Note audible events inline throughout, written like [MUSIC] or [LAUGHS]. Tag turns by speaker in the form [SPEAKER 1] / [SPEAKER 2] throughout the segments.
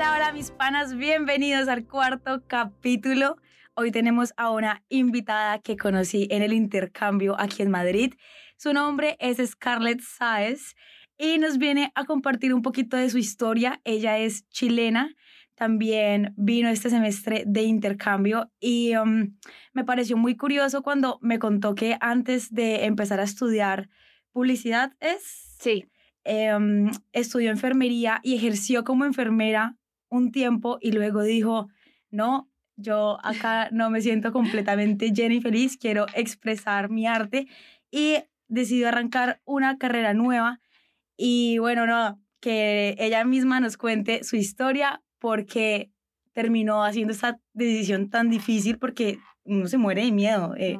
[SPEAKER 1] Hola, hola mis panas, bienvenidos al cuarto capítulo. Hoy tenemos a una invitada que conocí en el intercambio aquí en Madrid. Su nombre es Scarlett Saez y nos viene a compartir un poquito de su historia. Ella es chilena, también vino este semestre de intercambio y um, me pareció muy curioso cuando me contó que antes de empezar a estudiar publicidad es...
[SPEAKER 2] Sí.
[SPEAKER 1] Em, estudió enfermería y ejerció como enfermera un tiempo y luego dijo, no, yo acá no me siento completamente llena y feliz, quiero expresar mi arte y decidió arrancar una carrera nueva y bueno, no, que ella misma nos cuente su historia porque terminó haciendo esta decisión tan difícil porque uno se muere de miedo. Eh,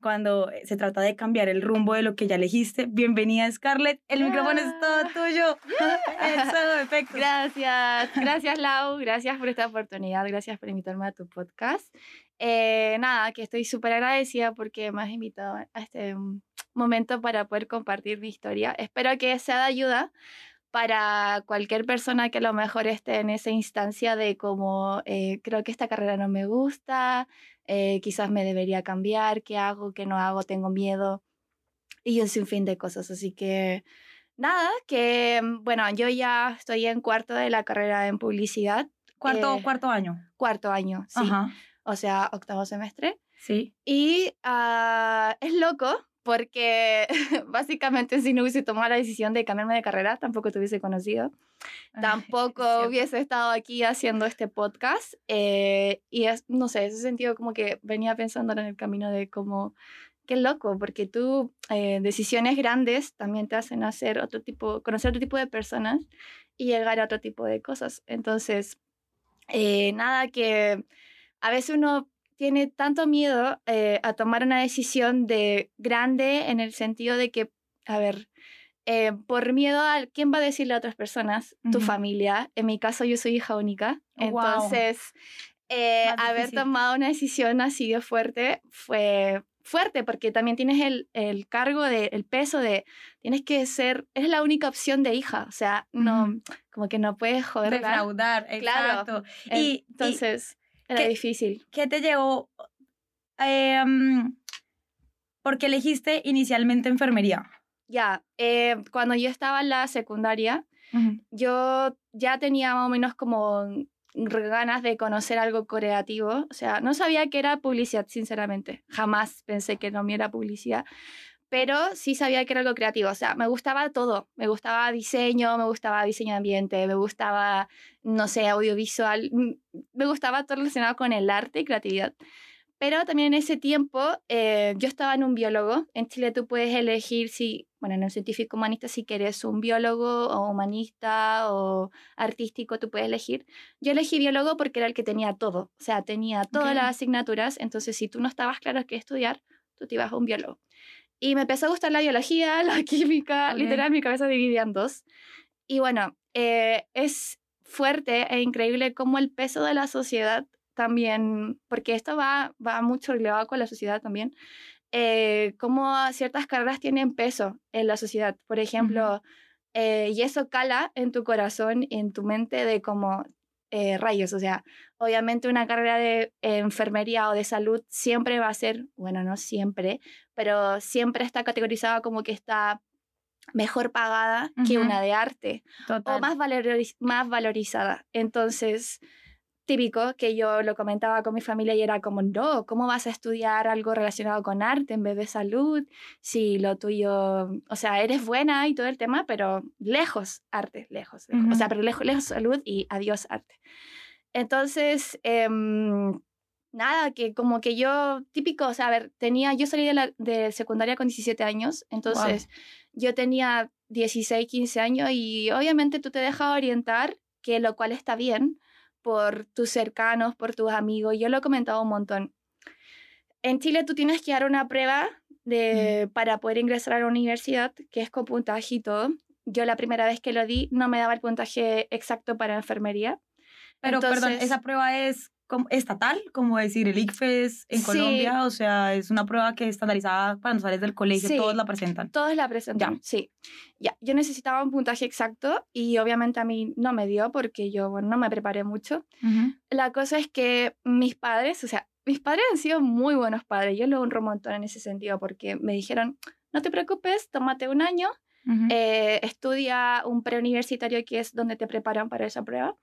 [SPEAKER 1] cuando se trata de cambiar el rumbo de lo que ya elegiste. Bienvenida, Scarlett. El micrófono es todo ah. tuyo. [LAUGHS] Eso, perfecto.
[SPEAKER 2] Gracias, gracias, Lau. Gracias por esta oportunidad. Gracias por invitarme a tu podcast. Eh, nada, que estoy súper agradecida porque me has invitado a este momento para poder compartir mi historia. Espero que sea de ayuda para cualquier persona que a lo mejor esté en esa instancia de como eh, creo que esta carrera no me gusta, eh, quizás me debería cambiar, qué hago, qué no hago, tengo miedo y un sinfín de cosas. Así que nada, que mm, bueno, yo ya estoy en cuarto de la carrera en publicidad.
[SPEAKER 1] Cuarto, eh, cuarto año.
[SPEAKER 2] Cuarto año, sí. O sea, octavo semestre.
[SPEAKER 1] Sí.
[SPEAKER 2] Y uh, es loco porque [LAUGHS] básicamente si no hubiese tomado la decisión de cambiarme de carrera, tampoco te hubiese conocido, tampoco hubiese estado aquí haciendo este podcast. Eh, y es, no sé, ese sentido como que venía pensando en el camino de cómo, qué loco, porque tú, eh, decisiones grandes también te hacen hacer otro tipo, conocer otro tipo de personas y llegar a otro tipo de cosas. Entonces, eh, nada que a veces uno tiene tanto miedo eh, a tomar una decisión de grande en el sentido de que, a ver, eh, por miedo a quién va a decirle a otras personas, tu familia. En mi caso, yo soy hija única. Oh, entonces, eh, haber tomado una decisión así de fuerte fue fuerte porque también tienes el, el cargo, de, el peso de, tienes que ser, es la única opción de hija, o sea, no, como que no puedes joder.
[SPEAKER 1] Defraudar, exacto.
[SPEAKER 2] Y, entonces, era difícil.
[SPEAKER 1] ¿Qué te llevó? Eh, ¿Por qué elegiste inicialmente enfermería?
[SPEAKER 2] Ya, eh, cuando yo estaba en la secundaria, yo ya tenía más o menos como ganas de conocer algo creativo. O sea, no sabía que era publicidad, sinceramente. Jamás pensé que no me era publicidad pero sí sabía que era algo creativo, o sea, me gustaba todo, me gustaba diseño, me gustaba diseño de ambiente, me gustaba, no sé, audiovisual, mm, me gustaba todo relacionado con el arte y creatividad. Pero también en ese tiempo eh, yo estaba en un biólogo. En Chile tú puedes elegir si, bueno, en un científico humanista, si quieres un biólogo o humanista o artístico, tú puedes elegir. Yo elegí biólogo porque era el que tenía todo, o sea, tenía todas las asignaturas. Entonces, si tú no estabas claro qué estudiar, tú te ibas a un biólogo. Y me empezó a gustar la biología, [LAUGHS] la química, literal mi cabeza dividía en dos. Y bueno, eh, es fuerte e increíble cómo el peso de la sociedad también, porque esto va, va mucho relevado con la sociedad también, eh, cómo ciertas carreras tienen peso en la sociedad. Por ejemplo, eh, y eso cala en tu corazón, en tu mente de cómo eh, rayos. O sea, obviamente una carrera de enfermería o de salud siempre va a ser, bueno, no siempre, pero siempre está categorizada como que está mejor pagada que una de arte o más, más valorizada. Entonces, típico que yo lo comentaba con mi familia y era como, no, ¿cómo vas a estudiar algo relacionado con arte en vez de salud? Si lo tuyo, o sea, eres buena y todo el tema, pero lejos arte, lejos. O sea, pero lejos, lejos salud y adiós arte. Entonces, em, nada, que como que yo, típico, o sea, a ver, tenía, yo salí de, la, de secundaria con 17 años, entonces yo tenía 16, 15 años y obviamente tú te dejas orientar, que lo cual está bien, por tus cercanos, por tus amigos. Yo lo he comentado un montón. En Chile tú tienes que dar una prueba de, para poder ingresar a la universidad, que es con puntaje y todo. Yo la primera vez que lo di no me daba el puntaje exacto para enfermería.
[SPEAKER 1] Pero, perdón, esa prueba es estatal, como decir el ICFES en Colombia, o sea, es una prueba que es estandarizada para los sales del colegio, todos la presentan.
[SPEAKER 2] Todos la presentan, sí. Ya, yo necesitaba un puntaje exacto y obviamente a mí no me dio porque yo, bueno, no me preparé mucho. La cosa es que mis padres, o sea, mis padres han sido muy buenos padres, yo lo honro un montón en ese sentido porque me dijeron, no te preocupes, tómate un año, eh, estudia un preuniversitario que es donde te preparan para esa prueba.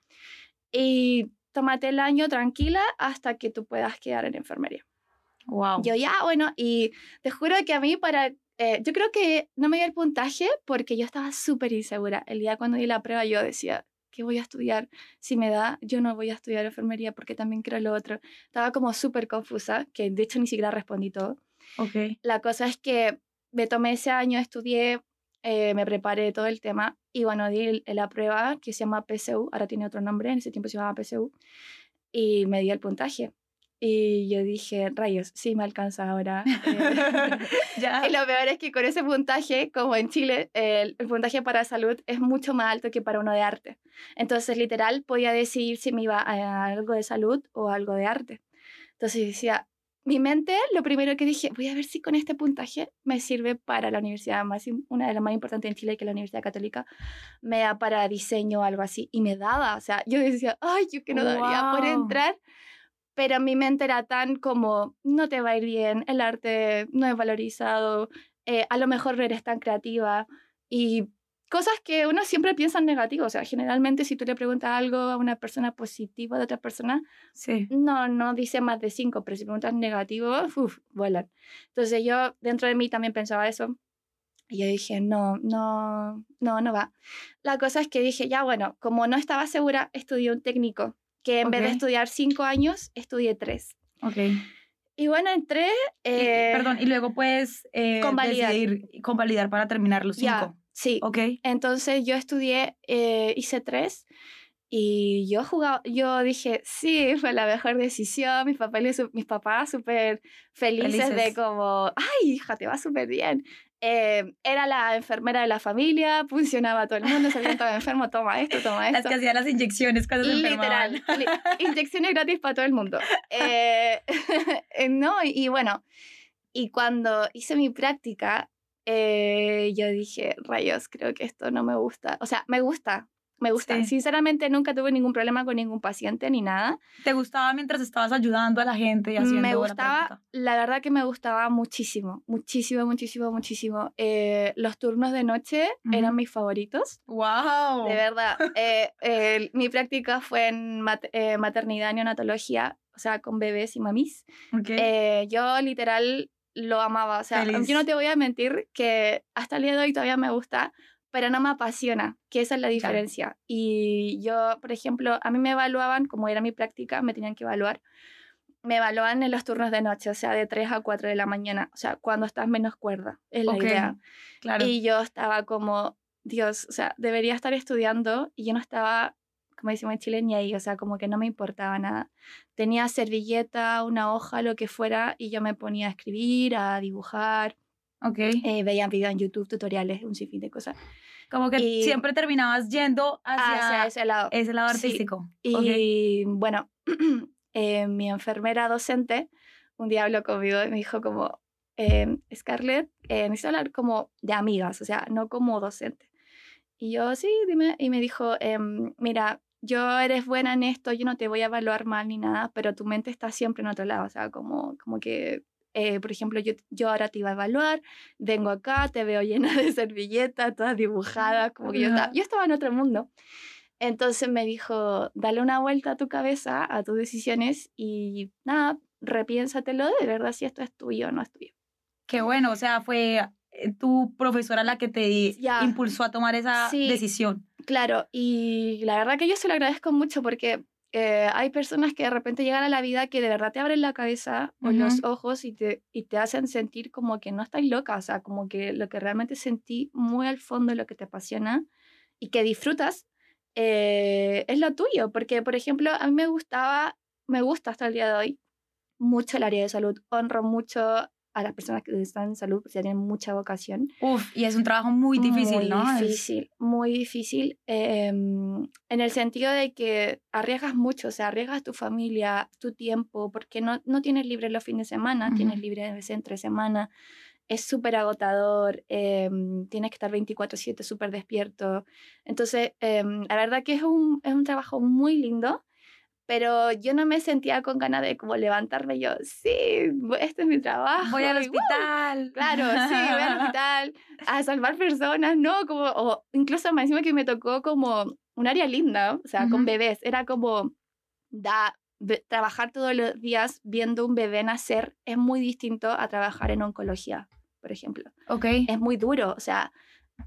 [SPEAKER 2] Y tómate el año tranquila hasta que tú puedas quedar en enfermería.
[SPEAKER 1] Wow.
[SPEAKER 2] Yo ya, bueno, y te juro que a mí para, eh, yo creo que no me dio el puntaje porque yo estaba súper insegura. El día cuando di la prueba yo decía, ¿qué voy a estudiar? Si me da, yo no voy a estudiar enfermería porque también quiero lo otro. Estaba como súper confusa, que de hecho ni siquiera respondí todo.
[SPEAKER 1] Ok.
[SPEAKER 2] La cosa es que me tomé ese año, estudié, eh, me preparé todo el tema y bueno, di la prueba que se llama PSU, ahora tiene otro nombre, en ese tiempo se llamaba PSU, y me dio el puntaje. Y yo dije, rayos, sí me alcanza ahora. Eh". [LAUGHS]
[SPEAKER 1] ya.
[SPEAKER 2] Y lo peor es que con ese puntaje, como en Chile, el, el, puntaje para salud es mucho más alto que para uno de arte. Entonces, literal, podía decidir si me iba a algo de salud o algo de arte. Entonces decía, mi mente, lo primero que dije, voy a ver si con este puntaje me sirve para la universidad más, una de las más importantes en Chile, que es la Universidad Católica, me da para diseño o algo así. Y me daba, o sea, yo decía, ay, yo que no daría por entrar. Pero mi mente era tan como, no te va a ir bien, el arte no es valorizado, eh, a lo mejor no eres tan creativa. Y cosas que uno siempre piensa en negativo. O sea, generalmente si tú le preguntas algo a una persona positiva de otra persona,
[SPEAKER 1] sí.
[SPEAKER 2] no, no dice más de cinco, pero si preguntas negativo, uff, vuelan. Entonces yo dentro de mí también pensaba eso. Y yo dije, no, no, no, no va. La cosa es que dije, ya bueno, como no estaba segura, estudié un técnico, que en vez de estudiar cinco años, estudié tres.
[SPEAKER 1] Ok.
[SPEAKER 2] Y bueno, entré... Eh,
[SPEAKER 1] perdón, y luego puedes eh,
[SPEAKER 2] convalidar.
[SPEAKER 1] decidir convalidar para terminar los cinco.
[SPEAKER 2] Ya, Sí.
[SPEAKER 1] Ok.
[SPEAKER 2] Entonces yo estudié, eh, hice tres y yo jugaba, yo dije, sí, fue la mejor decisión. Mis papás, mis papás súper felices, felices, de como, ay, hija, te va súper bien. Eh, era la enfermera de la familia, funcionaba todo el mundo, se había estado enfermo, toma esto, toma esto. [LAUGHS]
[SPEAKER 1] Las que hacían las inyecciones cuando se
[SPEAKER 2] Literal, [LAUGHS] inyecciones gratis para todo el mundo. [LAUGHS] Eh, no, y, y bueno, y cuando hice mi práctica, eh, yo dije, rayos, creo que esto no me gusta. O sea, me gusta, me gusta.
[SPEAKER 1] Sí.
[SPEAKER 2] Sinceramente, nunca tuve ningún problema con ningún paciente ni nada.
[SPEAKER 1] ¿Te gustaba mientras estabas ayudando a la gente y haciendo
[SPEAKER 2] Me
[SPEAKER 1] la
[SPEAKER 2] gustaba,
[SPEAKER 1] práctica?
[SPEAKER 2] la, verdad que me gustaba muchísimo, muchísimo, muchísimo, muchísimo. Eh, los turnos de noche eran
[SPEAKER 1] Ujú.
[SPEAKER 2] mis favoritos.
[SPEAKER 1] ¡Wow!
[SPEAKER 2] De verdad. [LAUGHS] Eh, eh, mi práctica fue en mat- eh, maternidad neonatología, o sea, con bebés y mamis.
[SPEAKER 1] Ok.
[SPEAKER 2] Eh, yo literal lo amaba. O sea,
[SPEAKER 1] Feliz.
[SPEAKER 2] yo no te voy a mentir que hasta el día de hoy todavía me gusta, pero no me apasiona, que esa es la diferencia. Y yo, por ejemplo, a mí me evaluaban, como era mi práctica, me tenían que evaluar. Me evaluaban en los turnos de noche, o sea, de 3 a 4 de la mañana, o sea, cuando estás menos cuerda, es la idea.
[SPEAKER 1] claro.
[SPEAKER 2] Y yo estaba como, Dios, o sea, debería estar estudiando y yo no estaba, como decimos en Chile, ni ahí, o sea, como que no me importaba nada. Tenía servilleta, una hoja, lo que fuera, y yo me ponía a escribir, a dibujar,
[SPEAKER 1] ok.
[SPEAKER 2] eh, veía videos en YouTube, tutoriales, un sinfín de cosas.
[SPEAKER 1] Como que
[SPEAKER 2] y-
[SPEAKER 1] siempre terminabas yendo hacia,
[SPEAKER 2] Hacia ese lado.
[SPEAKER 1] ese lado
[SPEAKER 2] Sí.
[SPEAKER 1] artístico.
[SPEAKER 2] Y bueno, [CLEARS THROAT] eh, mi enfermera docente un día habló conmigo y me dijo como, eh, Scarlett, eh, necesito hablar como de amigas, o sea, no como docente. Y yo, sí, dime. Y me dijo, em, mira, yo eres buena en esto, yo no te voy a evaluar mal ni nada, pero tu mente está siempre en otro lado, o sea, como, como que... eh, por ejemplo, yo, yo ahora te iba a evaluar, vengo acá, te veo llena de [LAUGHS] servilletas, todas dibujadas, como que yo, estaba, yo estaba en otro mundo. Entonces me dijo, dale una vuelta a tu cabeza, a tus decisiones y nada, repiénsatelo de verdad si esto es tuyo o no es tuyo.
[SPEAKER 1] Qué bueno, o sea, fue tu profesora la que te impulsó a tomar esa
[SPEAKER 2] Sí.
[SPEAKER 1] decisión.
[SPEAKER 2] Claro, y la verdad que yo se lo agradezco mucho porque eh, hay personas que de repente llegan a la vida que de verdad te abren la cabeza o los ojos y te, y te hacen sentir como que no estás loca, o sea, como que lo que realmente sentí muy al fondo, lo que te apasiona y que disfrutas, eh, es lo tuyo. Porque, por ejemplo, a mí me gustaba, me gusta hasta el día de hoy mucho el área de salud, honro mucho a las personas que están en salud, porque tienen mucha vocación.
[SPEAKER 1] Uf, y es un trabajo muy difícil, ¿no?
[SPEAKER 2] Muy difícil, muy difícil, em, en el sentido de que arriesgas mucho, o sea, arriesgas tu familia, tu tiempo, porque no, no tienes libre los fines de semana, tienes libre veces entre semana, es súper agotador, em, tienes que estar 24/7 súper despierto. Entonces, em, la verdad que es un, es un trabajo muy lindo, pero yo no me sentía con ganas de como levantarme yo, sí, este es mi trabajo.
[SPEAKER 1] Voy al hospital.
[SPEAKER 2] Claro, sí, voy al [LAUGHS] hospital a salvar personas, ¿no? Como, o incluso me encima que me tocó como un área linda, o sea, con bebés, era como, da, trabajar todos los días viendo un bebé nacer es muy distinto a trabajar en oncología, por ejemplo.
[SPEAKER 1] Ok.
[SPEAKER 2] Es muy duro, o sea,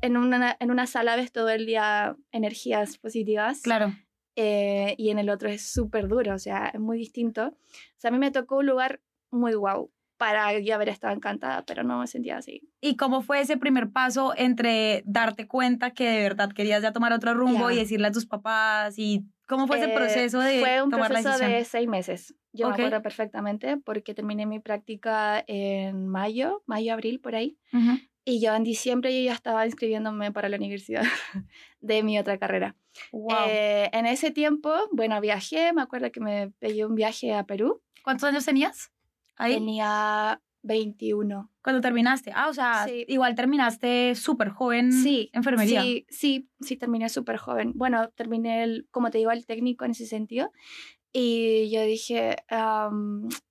[SPEAKER 2] en una, en una sala ves todo el día energías positivas.
[SPEAKER 1] Claro.
[SPEAKER 2] Eh, y en el otro es súper duro, o sea, es muy distinto. O sea, a mí me tocó un lugar muy guau para yo haber estado encantada, pero no me sentía así.
[SPEAKER 1] ¿Y cómo fue ese primer paso entre darte cuenta que de verdad querías ya tomar otro rumbo y decirle a tus papás? ¿Y cómo fue ese eh, proceso de
[SPEAKER 2] Fue un
[SPEAKER 1] tomar
[SPEAKER 2] proceso
[SPEAKER 1] la
[SPEAKER 2] de seis meses. Yo me acuerdo perfectamente porque terminé mi práctica en mayo, mayo, abril, por ahí. Y yo en diciembre yo ya estaba inscribiéndome para la universidad [LAUGHS] de mi otra carrera. Eh, en ese tiempo, bueno, viajé, me acuerdo que me pedí un viaje a Perú.
[SPEAKER 1] ¿Cuántos años tenías?
[SPEAKER 2] Ahí. Tenía 21.
[SPEAKER 1] Cuando terminaste. Ah, o sea, igual terminaste súper joven sí, enfermería.
[SPEAKER 2] Sí, sí, sí, terminé súper joven. Bueno, terminé, el, como te digo, el técnico en ese sentido. Y yo dije,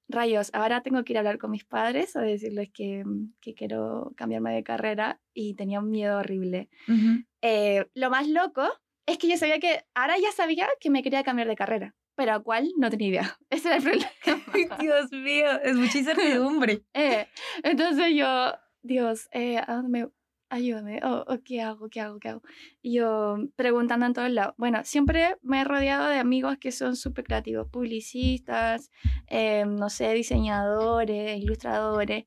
[SPEAKER 2] rayos, ahora tengo que ir a hablar con mis padres a decirles que, que quiero cambiarme de carrera y tenía un miedo horrible. Eh, lo más loco es que yo sabía que, ahora ya sabía que me quería cambiar de carrera, pero a cuál no tenía idea. [LAUGHS] Ese era el problema.
[SPEAKER 1] Dios mío, es mucha [LAUGHS] incertidumbre.
[SPEAKER 2] eh, entonces yo, Dios, eh, ¿a dónde me, ayúdame, o ¿qué hago? ¿Qué hago? ¿Qué hago? Y yo preguntando en todos lados. Bueno, siempre me he rodeado de amigos que son súper creativos, publicistas, eh, no sé, diseñadores, ilustradores.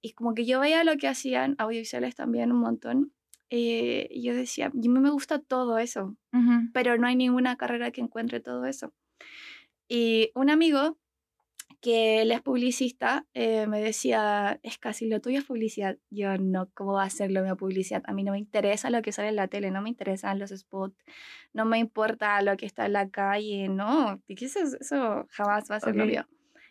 [SPEAKER 2] Y como que yo veía lo que hacían, audiovisuales también un montón. Eh, y yo decía, a mí me gusta todo eso, pero no hay ninguna carrera que encuentre todo eso. Y un amigo que él es publicista, eh, me decía, es casi lo tuyo es publicidad. Yo no, ¿cómo va a ser lo mío publicidad? A mí no me interesa lo que sale en la tele, no me interesan los spots, no me importa lo que está en la calle, no, eso, eso jamás va a ser lo mío.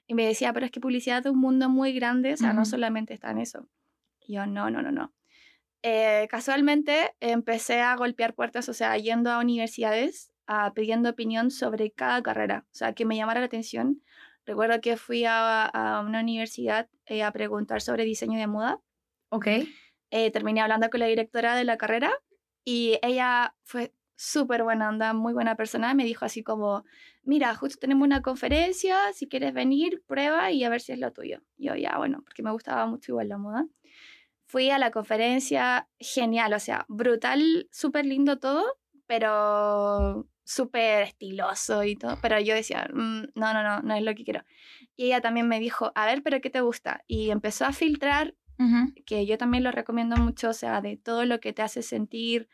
[SPEAKER 2] Y me decía, pero es que publicidad es un mundo muy grande, o sea, no solamente está en eso. yo, no, no, no, no. Eh, casualmente empecé a golpear puertas, o sea, yendo a universidades, a, pidiendo opinión sobre cada carrera, o sea, que me llamara la atención Recuerdo que fui a, una universidad eh, a preguntar sobre diseño de moda.
[SPEAKER 1] Ok.
[SPEAKER 2] Eh, terminé hablando con la directora de la carrera y ella fue súper buena onda, muy buena persona. Me dijo así como, mira, justo tenemos una conferencia, si quieres venir, prueba y a ver si es lo tuyo. yo ya, bueno, porque me gustaba mucho igual la moda. Fui a la conferencia, genial, o sea, brutal, súper lindo todo, pero súper estiloso y todo, pero yo decía, mm, no, no, no, no es lo que quiero. Y ella también me dijo, a ver, pero ¿qué te gusta? Y empezó a filtrar, que yo también lo recomiendo mucho, o sea, de todo lo que te hace sentir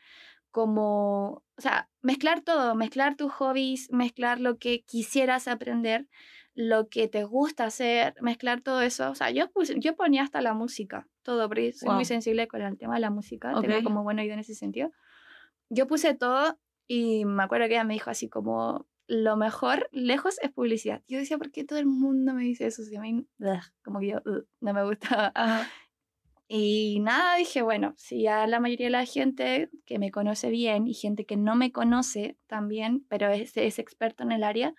[SPEAKER 2] como, o sea, mezclar todo, mezclar tus hobbies, mezclar lo que quisieras aprender, lo que te gusta hacer, mezclar todo eso. O sea, yo, yo ponía hasta la música, todo, porque soy muy sensible con el tema de la música, tengo como buen oído en ese sentido. Yo puse todo y me acuerdo que ella me dijo así como, lo mejor lejos es publicidad. Yo decía, ¿por qué todo el mundo me dice eso? Si a mí, como que yo no me gusta. [LAUGHS] Y nada, dije, bueno, si a la mayoría de la gente que me conoce bien y gente que no me conoce también, pero es, es experto en el área,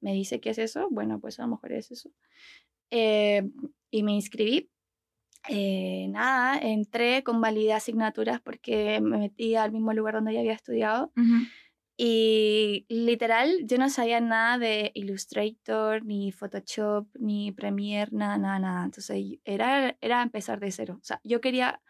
[SPEAKER 2] me dice que es eso, bueno, pues a lo mejor es eso. Eh, y me inscribí. Eh, nada, entré con validé asignaturas porque me metí al mismo lugar donde ya había estudiado. Y literal, yo no sabía nada de Illustrator, ni Photoshop, ni Premiere, nada, nada, nada. Entonces era, era empezar de cero. O sea, yo quería,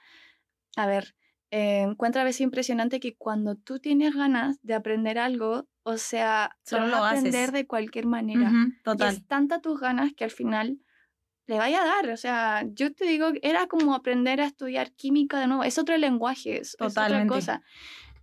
[SPEAKER 2] a ver, eh, encuentro a veces impresionante que cuando tú tienes ganas de aprender algo, o sea, solo lo aprender de cualquier manera. total. es tanta tus ganas que al final le vaya a dar. O sea, yo te digo, era como aprender a estudiar química de nuevo. Es otro lenguaje, es, otra cosa.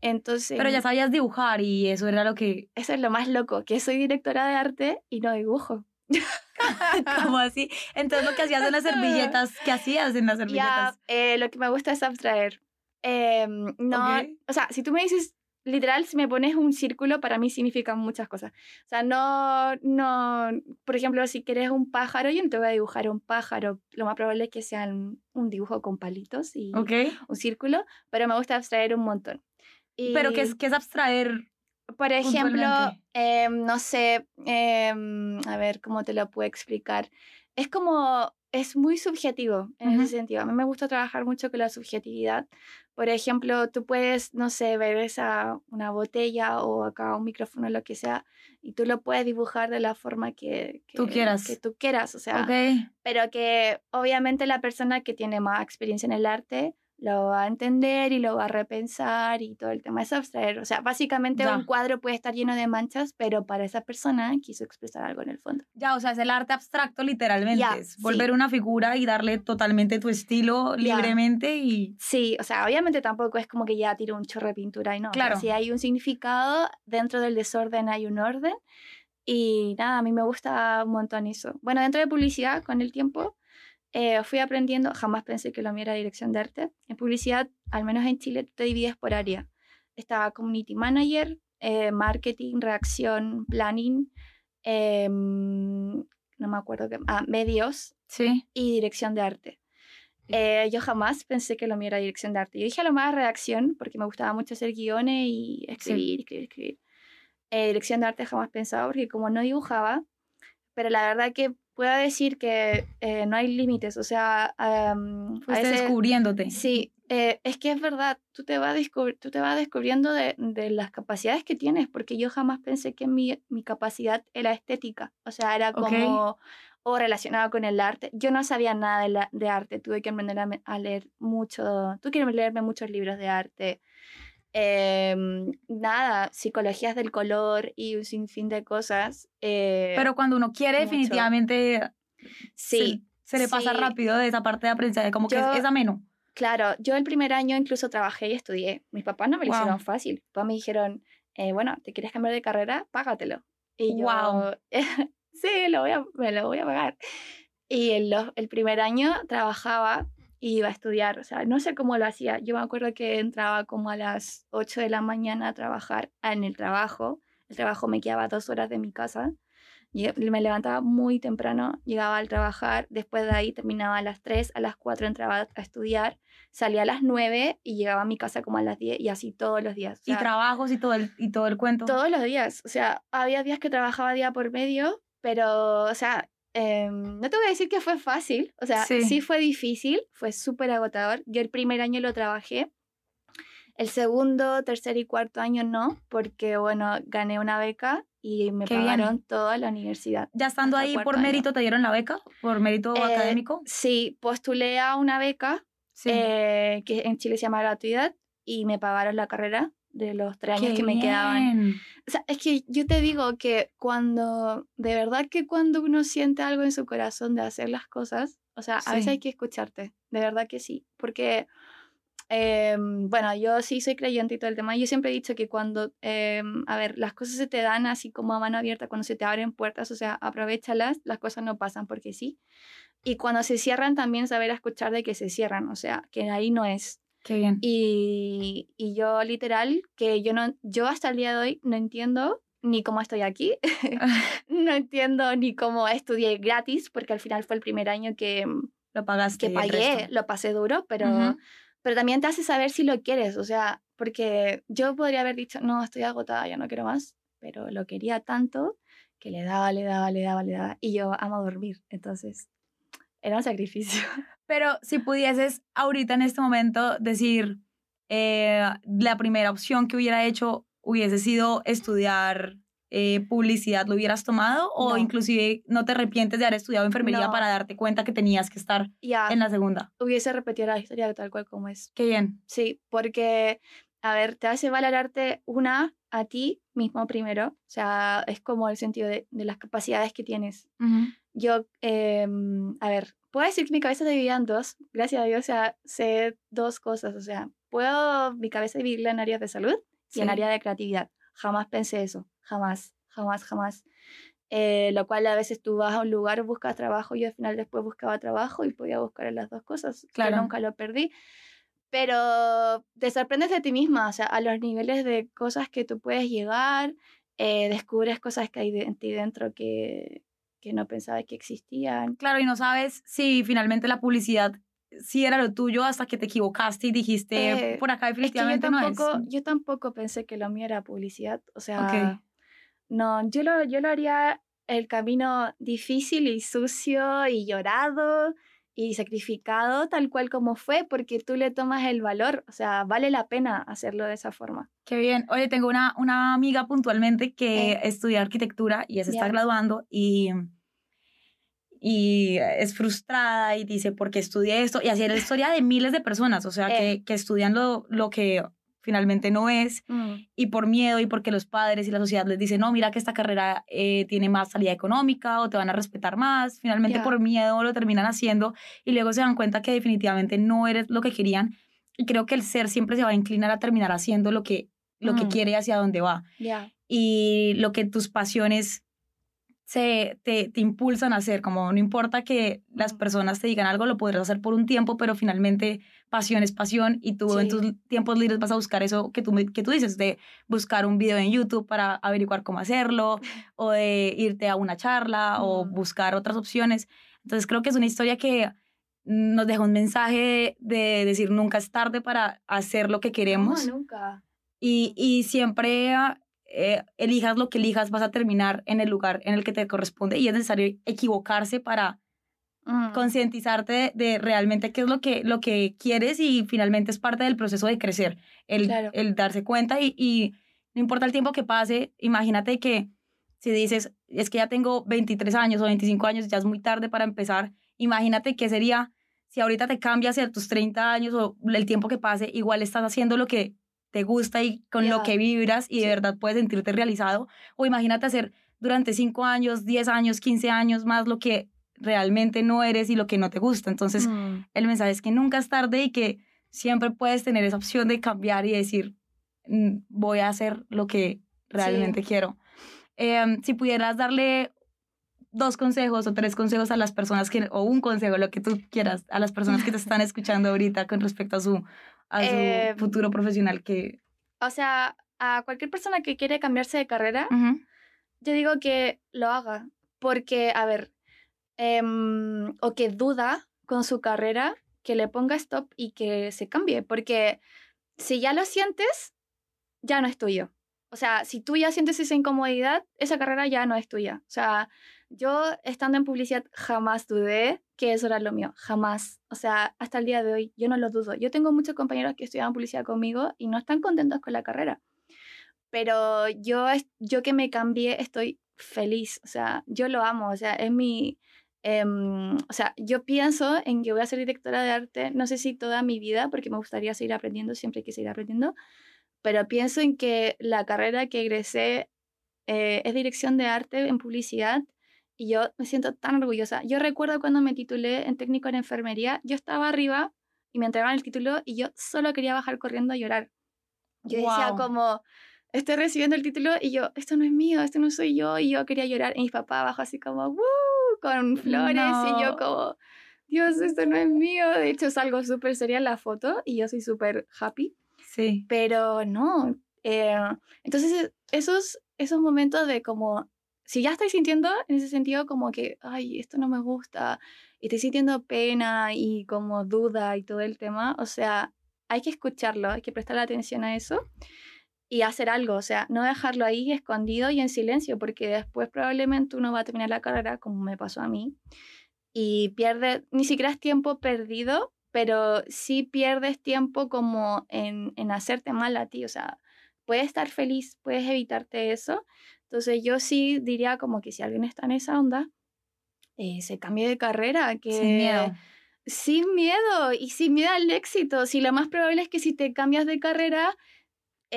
[SPEAKER 2] Entonces,
[SPEAKER 1] Pero ya sabías dibujar y eso era lo que...
[SPEAKER 2] Eso es lo más loco, que soy directora de arte y no dibujo. [LAUGHS]
[SPEAKER 1] ¿Cómo así? Entonces lo que hacías en las [LAUGHS] servilletas, ¿qué hacías en las servilletas?
[SPEAKER 2] Ya, eh, lo que me gusta es abstraer. Em, no,
[SPEAKER 1] Ok.
[SPEAKER 2] o sea, si tú me dices, literal, si me pones un círculo, para mí significan muchas cosas. O sea, no, no, por ejemplo, si quieres un pájaro, yo no te voy a dibujar un pájaro. Lo más probable es que sea un dibujo con palitos y
[SPEAKER 1] Ok.
[SPEAKER 2] un círculo, pero me gusta abstraer un montón.
[SPEAKER 1] Pero
[SPEAKER 2] Y,
[SPEAKER 1] ¿qué es, qué es abstraer?
[SPEAKER 2] por ejemplo, em, no sé, em, a ver cómo te lo puedo explicar. Es como, es muy subjetivo en ese sentido. A mí me gusta trabajar mucho con la subjetividad. Por ejemplo, tú puedes, no sé, ver esa, una botella o acá un micrófono, lo que sea, y tú lo puedes dibujar de la forma que,
[SPEAKER 1] Tú quieras.
[SPEAKER 2] Que tú quieras, o sea, pero que obviamente la persona que tiene más experiencia en el arte lo va a entender y lo va a repensar y todo el tema es abstraer. O sea, básicamente
[SPEAKER 1] Ya.
[SPEAKER 2] un cuadro puede estar lleno de manchas, pero para esa persona quiso expresar algo en el fondo.
[SPEAKER 1] Ya, o sea, es el arte abstracto literalmente.
[SPEAKER 2] Ya,
[SPEAKER 1] es
[SPEAKER 2] sí.
[SPEAKER 1] volver una figura y darle totalmente tu estilo
[SPEAKER 2] Ya.
[SPEAKER 1] libremente y...
[SPEAKER 2] Sí, o sea, obviamente tampoco es como que ya tiro un chorro de pintura y no. o sea,
[SPEAKER 1] Claro.
[SPEAKER 2] si hay un significado, dentro del desorden hay un orden. Y nada, a mí me gusta un montón eso. Bueno, dentro de publicidad, con el tiempo, eh, fui aprendiendo, jamás pensé que lo mío era dirección de arte. En publicidad, al menos en Chile, te divides por área. Estaba community manager, eh, marketing, reacción, planning, em, no me acuerdo qué, ah, medios
[SPEAKER 1] Sí.
[SPEAKER 2] y dirección de arte. Eh, yo jamás pensé que lo mío era dirección de arte. Yo dije a lo más redacción porque me gustaba mucho hacer guiones y escribir, escribir, escribir. Eh, dirección de arte jamás pensaba porque como no dibujaba, pero la verdad que puedo decir que eh, no hay límites. O sea, a veces-
[SPEAKER 1] descubriéndote.
[SPEAKER 2] Sí, eh, es que es verdad, tú te vas, descubri- tú te vas descubriendo de, de las capacidades que tienes, porque yo jamás pensé que mi, mi capacidad era estética, o sea, era como o relacionada con el arte. Yo no sabía nada de, la- de arte, tuve que aprender a, a leer mucho, tuve que leerme muchos libros de arte. Em, nada, psicologías del color y un sinfín de cosas. eh,
[SPEAKER 1] Pero cuando uno quiere,
[SPEAKER 2] mucho.
[SPEAKER 1] definitivamente
[SPEAKER 2] sí,
[SPEAKER 1] se, se le pasa
[SPEAKER 2] sí.
[SPEAKER 1] rápido de esa parte de aprendizaje, como que
[SPEAKER 2] Yo-
[SPEAKER 1] es, es ameno.
[SPEAKER 2] Claro, yo el primer año incluso trabajé y estudié. Mis papás no me lo
[SPEAKER 1] Guau.
[SPEAKER 2] hicieron fácil. Papás me dijeron, eh, bueno, ¿te quieres cambiar de carrera? Págatelo. Y yo,
[SPEAKER 1] Guau. [LAUGHS]
[SPEAKER 2] sí, lo voy a, me lo voy a pagar. Y el, el primer año trabajaba y iba a estudiar. O sea, no sé cómo lo hacía. Yo me acuerdo que entraba como a las 8 de la mañana a trabajar en el trabajo. El trabajo me quedaba dos horas de mi casa. Me levantaba muy temprano, llegaba al trabajar, después de ahí terminaba a las 3, a las 4 entraba a estudiar, salía a las 9 y llegaba a mi casa como a las 10 y así todos los días. O
[SPEAKER 1] y trabajos y todo el, y todo el cuento.
[SPEAKER 2] todos los días. O sea, había días que trabajaba día por medio, pero, o sea, em, no te voy a decir que fue fácil. O sea,
[SPEAKER 1] Sí.
[SPEAKER 2] sí, fue difícil, fue súper agotador. Yo el primer año lo trabajé. El segundo, tercer y cuarto año no, porque, bueno, gané una beca y me
[SPEAKER 1] Qué bien.
[SPEAKER 2] pagaron toda la universidad.
[SPEAKER 1] ya estando ahí por
[SPEAKER 2] año.
[SPEAKER 1] mérito, ¿te dieron la beca? ¿Por mérito
[SPEAKER 2] Eh,
[SPEAKER 1] académico?
[SPEAKER 2] Sí, postulé a una beca
[SPEAKER 1] Sí.
[SPEAKER 2] eh, que en Chile se llama gratuidad y me pagaron la carrera de los tres años
[SPEAKER 1] Qué
[SPEAKER 2] que me quedaban. O sea, es que yo te digo que cuando, de verdad que cuando uno siente algo en su corazón de hacer las cosas, o sea, a veces hay que escucharte, de verdad que sí, porque, em, bueno, yo sí soy creyente y todo el tema, yo siempre he dicho que cuando, em, a ver, las cosas se te dan así como a mano abierta, cuando se te abren puertas, o sea, aprovechalas, las cosas no pasan porque sí. Y cuando se cierran, también saber escuchar de que se cierran, o sea, que ahí no es.
[SPEAKER 1] Qué bien.
[SPEAKER 2] Y, y yo literal, que yo, no, yo hasta el día de hoy no entiendo ni cómo estoy aquí, [LAUGHS] [LAUGHS] no entiendo ni cómo estudié gratis, porque al final fue el primer año que,
[SPEAKER 1] Lo pagaste.
[SPEAKER 2] que pagué, lo pasé duro, pero,
[SPEAKER 1] Ujú.
[SPEAKER 2] pero también te hace saber si lo quieres, o sea, porque yo podría haber dicho, no, estoy agotada, ya no quiero más, pero lo quería tanto que le daba, le daba, le daba, le daba, y yo amo dormir, entonces era un sacrificio. [LAUGHS]
[SPEAKER 1] Pero si pudieses ahorita en este momento decir, eh, la primera opción que hubiera hecho hubiese sido estudiar eh, publicidad, ¿lo hubieras tomado? ¿O
[SPEAKER 2] No.
[SPEAKER 1] inclusive no te arrepientes de haber estudiado enfermería
[SPEAKER 2] No.
[SPEAKER 1] para darte cuenta que tenías que estar
[SPEAKER 2] Ya
[SPEAKER 1] en la segunda?
[SPEAKER 2] hubiese repetido la historia tal cual como es.
[SPEAKER 1] Qué bien.
[SPEAKER 2] Sí, porque, a ver, te hace valorarte una a ti mismo primero. O sea, es como el sentido de, de las capacidades que tienes. Yo, em, a ver, puedo decir que mi cabeza se dividía en dos. Gracias a Dios, o sea, sé dos cosas. O sea, puedo mi cabeza dividirla en áreas de salud y en
[SPEAKER 1] Sí.
[SPEAKER 2] área de creatividad. Jamás pensé eso. Jamás, jamás, jamás. eh, lo cual a veces tú vas a un lugar, buscas trabajo, yo al final después buscaba trabajo y podía buscar en las dos cosas, claro. nunca lo perdí. Pero te sorprendes de ti misma, o sea, a los niveles de cosas que tú puedes llegar, eh, descubres cosas que hay en ti dentro que, que no pensabas que existían.
[SPEAKER 1] Claro, y no sabes si finalmente la publicidad sí era lo tuyo hasta que te equivocaste y dijiste, eh, por acá definitivamente
[SPEAKER 2] no
[SPEAKER 1] es.
[SPEAKER 2] Yo tampoco pensé que lo mío era publicidad, o sea, no, yo lo, yo lo haría el camino difícil y sucio y llorado y sacrificado tal cual como fue, porque tú le tomas el valor, o sea, vale la pena hacerlo de esa forma.
[SPEAKER 1] Qué bien. Oye, tengo una, una amiga puntualmente que eh. estudia arquitectura y ya se está graduando y, y es frustrada y dice, ¿por qué estudié esto? Y así es la historia de miles de personas, o sea, que, eh. que estudian lo, lo que finalmente no es, mm. y por miedo y porque los padres y la sociedad les dicen, no, mira que esta carrera eh, tiene más salida económica o te van a respetar más, finalmente por miedo lo terminan haciendo y luego se dan cuenta que definitivamente no eres lo que querían. Y creo que el ser siempre se va a inclinar a terminar haciendo lo que, lo que mm. quiere hacia dónde va. Y lo que tus pasiones se, te, te, impulsan a hacer, como no importa que las personas te digan algo, lo podrás hacer por un tiempo, pero finalmente pasión es pasión y tú en tus tiempos libres vas a buscar eso que tú, que tú dices, de buscar un video en YouTube para averiguar cómo hacerlo, o de irte a una charla, o buscar otras opciones. Entonces creo que es una historia que nos deja un mensaje de, decir nunca es tarde para hacer lo que queremos.
[SPEAKER 2] nunca.
[SPEAKER 1] Y, y siempre eh, elijas lo que elijas, vas a terminar en el lugar en el que te corresponde y es necesario equivocarse para mm. concientizarte de, realmente qué es lo que, lo que quieres y finalmente es parte del proceso de crecer, el, el darse cuenta y, y no importa el tiempo que pase, imagínate que si dices, es que ya tengo 23 años o 25 años, ya es muy tarde para empezar, imagínate qué sería si ahorita te cambias a tus 30 años o el tiempo que pase, igual estás haciendo lo que te gusta y con lo que vibras y de verdad puedes sentirte realizado. O imagínate hacer durante 5 años, 10 años, 15 años más lo que realmente no eres y lo que no te gusta. Entonces, mm. el mensaje es que nunca es tarde y que siempre puedes tener esa opción de cambiar y decir, mm, voy a hacer lo que realmente quiero. Em, si pudieras darle dos consejos o tres consejos a las personas que, o un consejo, lo que tú quieras, a las personas que te están [LAUGHS] escuchando ahorita con respecto a su a su em, futuro profesional que...
[SPEAKER 2] O sea, a cualquier persona que quiere cambiarse de carrera, yo digo que lo haga, porque, a ver, em, o que duda con su carrera, que le ponga stop y que se cambie, porque si ya lo sientes, ya no es tuyo. O sea, si tú ya sientes esa incomodidad, esa carrera ya no es tuya. O sea, yo estando en publicidad jamás dudé que eso era lo mío, jamás. O sea, hasta el día de hoy yo no lo dudo. Yo tengo muchos compañeros que estudian publicidad conmigo y no están contentos con la carrera. Pero yo, yo que me cambié estoy feliz, o sea, yo lo amo, o sea, es mi... Em, o sea, yo pienso en que voy a ser directora de arte, no sé si toda mi vida, porque me gustaría seguir aprendiendo, siempre hay que seguir aprendiendo, pero pienso en que la carrera que egresé eh, es dirección de arte en publicidad y yo me siento tan orgullosa. Yo recuerdo cuando me titulé en técnico en enfermería, yo estaba arriba y me entregaban el título y yo solo quería bajar corriendo a llorar. Yo decía como, estoy recibiendo el título y yo, esto no es mío, esto no soy yo, y yo quería llorar. Y mi papá abajo así como, ¡Woo! Con flores y yo como, Dios, esto no es mío. De hecho, es algo súper seria en la foto y yo soy súper happy.
[SPEAKER 1] Sí.
[SPEAKER 2] Pero no. Eh, entonces, esos, esos momentos de como si ya estoy sintiendo en ese sentido como que, ay, esto no me gusta, y estoy sintiendo pena y como duda y todo el tema, o sea, hay que escucharlo, hay que prestar atención a eso y hacer algo, o sea, no dejarlo ahí escondido y en silencio, porque después probablemente uno va a terminar la carrera, como me pasó a mí, y pierde, ni siquiera es tiempo perdido, pero sí pierdes tiempo como en, en hacerte mal a ti, o sea, puedes estar feliz, puedes evitarte eso, entonces yo sí diría como que si alguien está en esa onda, eh, se cambie de carrera, que...
[SPEAKER 1] Sin miedo.
[SPEAKER 2] Sin miedo y sin miedo al éxito. Si lo más probable es que si te cambias de carrera,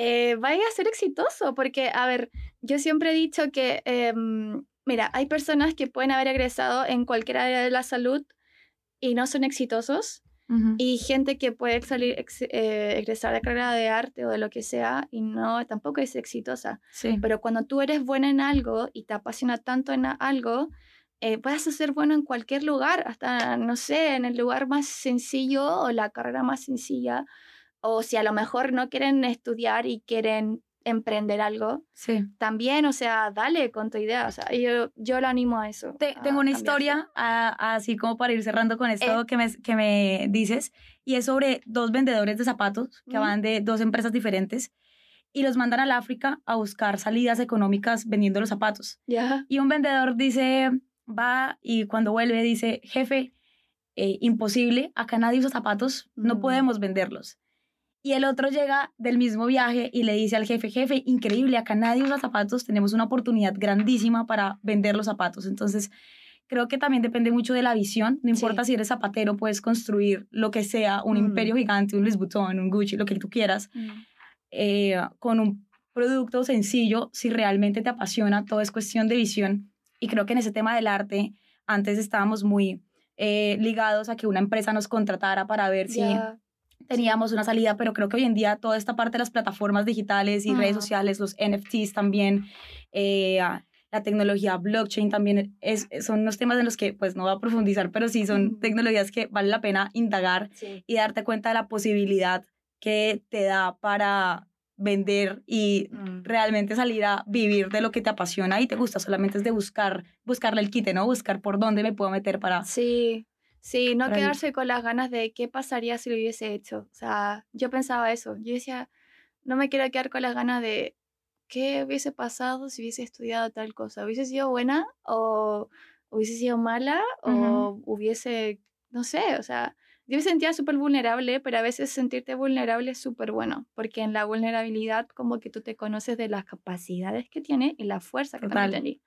[SPEAKER 2] eh, vaya a ser exitoso, porque, a ver, yo siempre he dicho que, em, mira, hay personas que pueden haber egresado en cualquier área de la salud y no son exitosos, y gente que puede salir, eh, egresar de carrera de arte o de lo que sea y no, tampoco es exitosa.
[SPEAKER 1] Sí.
[SPEAKER 2] Pero cuando tú eres buena en algo y te apasiona tanto en algo, eh, puedes ser bueno en cualquier lugar, hasta, no sé, en el lugar más sencillo o la carrera más sencilla. O si a lo mejor no quieren estudiar y quieren emprender algo,
[SPEAKER 1] sí.
[SPEAKER 2] también, o sea, dale con tu idea, o sea, yo, yo lo animo a eso.
[SPEAKER 1] tengo una historia, así como para ir cerrando con esto eh. que, me, que me dices, y es sobre dos vendedores de zapatos que van de dos empresas diferentes y los mandan al África a buscar salidas económicas vendiendo los zapatos.
[SPEAKER 2] ya
[SPEAKER 1] Y un vendedor dice, va y cuando vuelve dice, jefe, eh, imposible, acá nadie usa zapatos, no mm. podemos venderlos. Y el otro llega del mismo viaje y le dice al jefe, jefe, increíble, acá nadie usa zapatos, tenemos una oportunidad grandísima para vender los zapatos. Entonces, creo que también depende mucho de la visión, no importa si eres zapatero, puedes construir lo que sea, un imperio mm. gigante, un Louis Vuitton, un Gucci, lo que tú quieras, mm. eh, con un producto sencillo, si realmente te apasiona, todo es cuestión de visión. Y creo que en ese tema del arte, antes estábamos muy eh, ligados a que una empresa nos contratara para ver si teníamos una salida, pero creo que hoy en día toda esta parte de las plataformas digitales y redes sociales, los NFTs también, eh, la tecnología blockchain también es, son unos temas en los que pues no voy a profundizar, pero sí son tecnologías que vale la pena indagar y darte cuenta de la posibilidad que te da para vender y mm. realmente salir a vivir de lo que te apasiona y te gusta, solamente es de buscar, buscarle el quite, ¿no? Buscar por dónde me puedo meter para...
[SPEAKER 2] Sí, Sí, no quedarse con las ganas de qué pasaría si lo hubiese hecho. O sea, yo pensaba eso. Yo decía, no me quiero quedar con las ganas de qué hubiese pasado si hubiese estudiado tal cosa. ¿Hubiese sido buena o hubiese sido mala o hubiese, no sé, o sea, yo me sentía súper vulnerable, pero a veces sentirte vulnerable es súper bueno, porque en la vulnerabilidad como que tú te conoces de las capacidades que tiene y la fuerza que también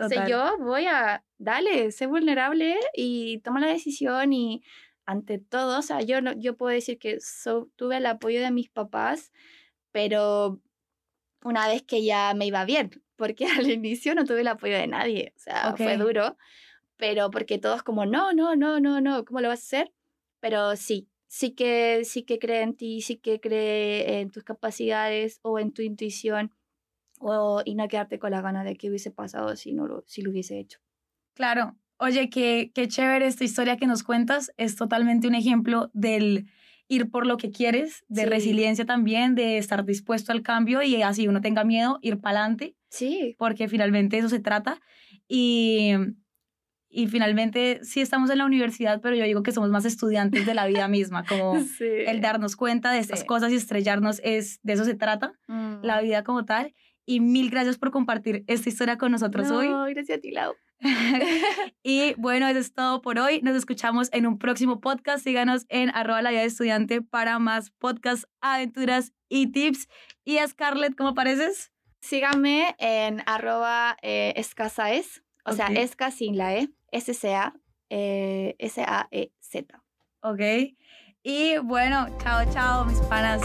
[SPEAKER 2] entonces yo voy a, dale, sé vulnerable y toma la decisión y ante todo, o sea, yo, no, yo puedo decir que tuve el apoyo de mis papás, pero una vez que ya me iba bien, porque [LAUGHS] al inicio no tuve el apoyo de nadie, o sea, fue duro, pero porque todos como, no, no, no, no, no, ¿cómo lo vas a hacer? Pero sí, sí que, sí que cree en ti, sí que cree en tus capacidades o en tu intuición o, y no quedarte con la gana de qué hubiese pasado si, no lo, si lo hubiese hecho.
[SPEAKER 1] Claro. Oye, qué, qué chévere esta historia que nos cuentas. Es totalmente un ejemplo del ir por lo que quieres, de resiliencia también, de estar dispuesto al cambio y así uno tenga miedo, ir para adelante.
[SPEAKER 2] Sí.
[SPEAKER 1] Porque finalmente eso se trata. Y, y finalmente sí estamos en la universidad, pero yo digo que somos más estudiantes de la vida misma, [LAUGHS] como el darnos cuenta de estas cosas y estrellarnos, es de eso se trata, la mm. vida como tal y mil gracias por compartir esta historia con nosotros hoy.
[SPEAKER 2] Gracias a ti, Lau. [LAUGHS]
[SPEAKER 1] y bueno, eso es todo por hoy. Nos escuchamos en un próximo podcast. Síganos en arroba la vida de estudiante para más podcasts, aventuras y tips. Y a Scarlett, ¿cómo pareces?
[SPEAKER 2] Síganme en arroba eh, escasaes, o sea, esca sin la E, S-C-A, eh, S-A-E-Z.
[SPEAKER 1] Ok. Y bueno, chao, chao, mis panas.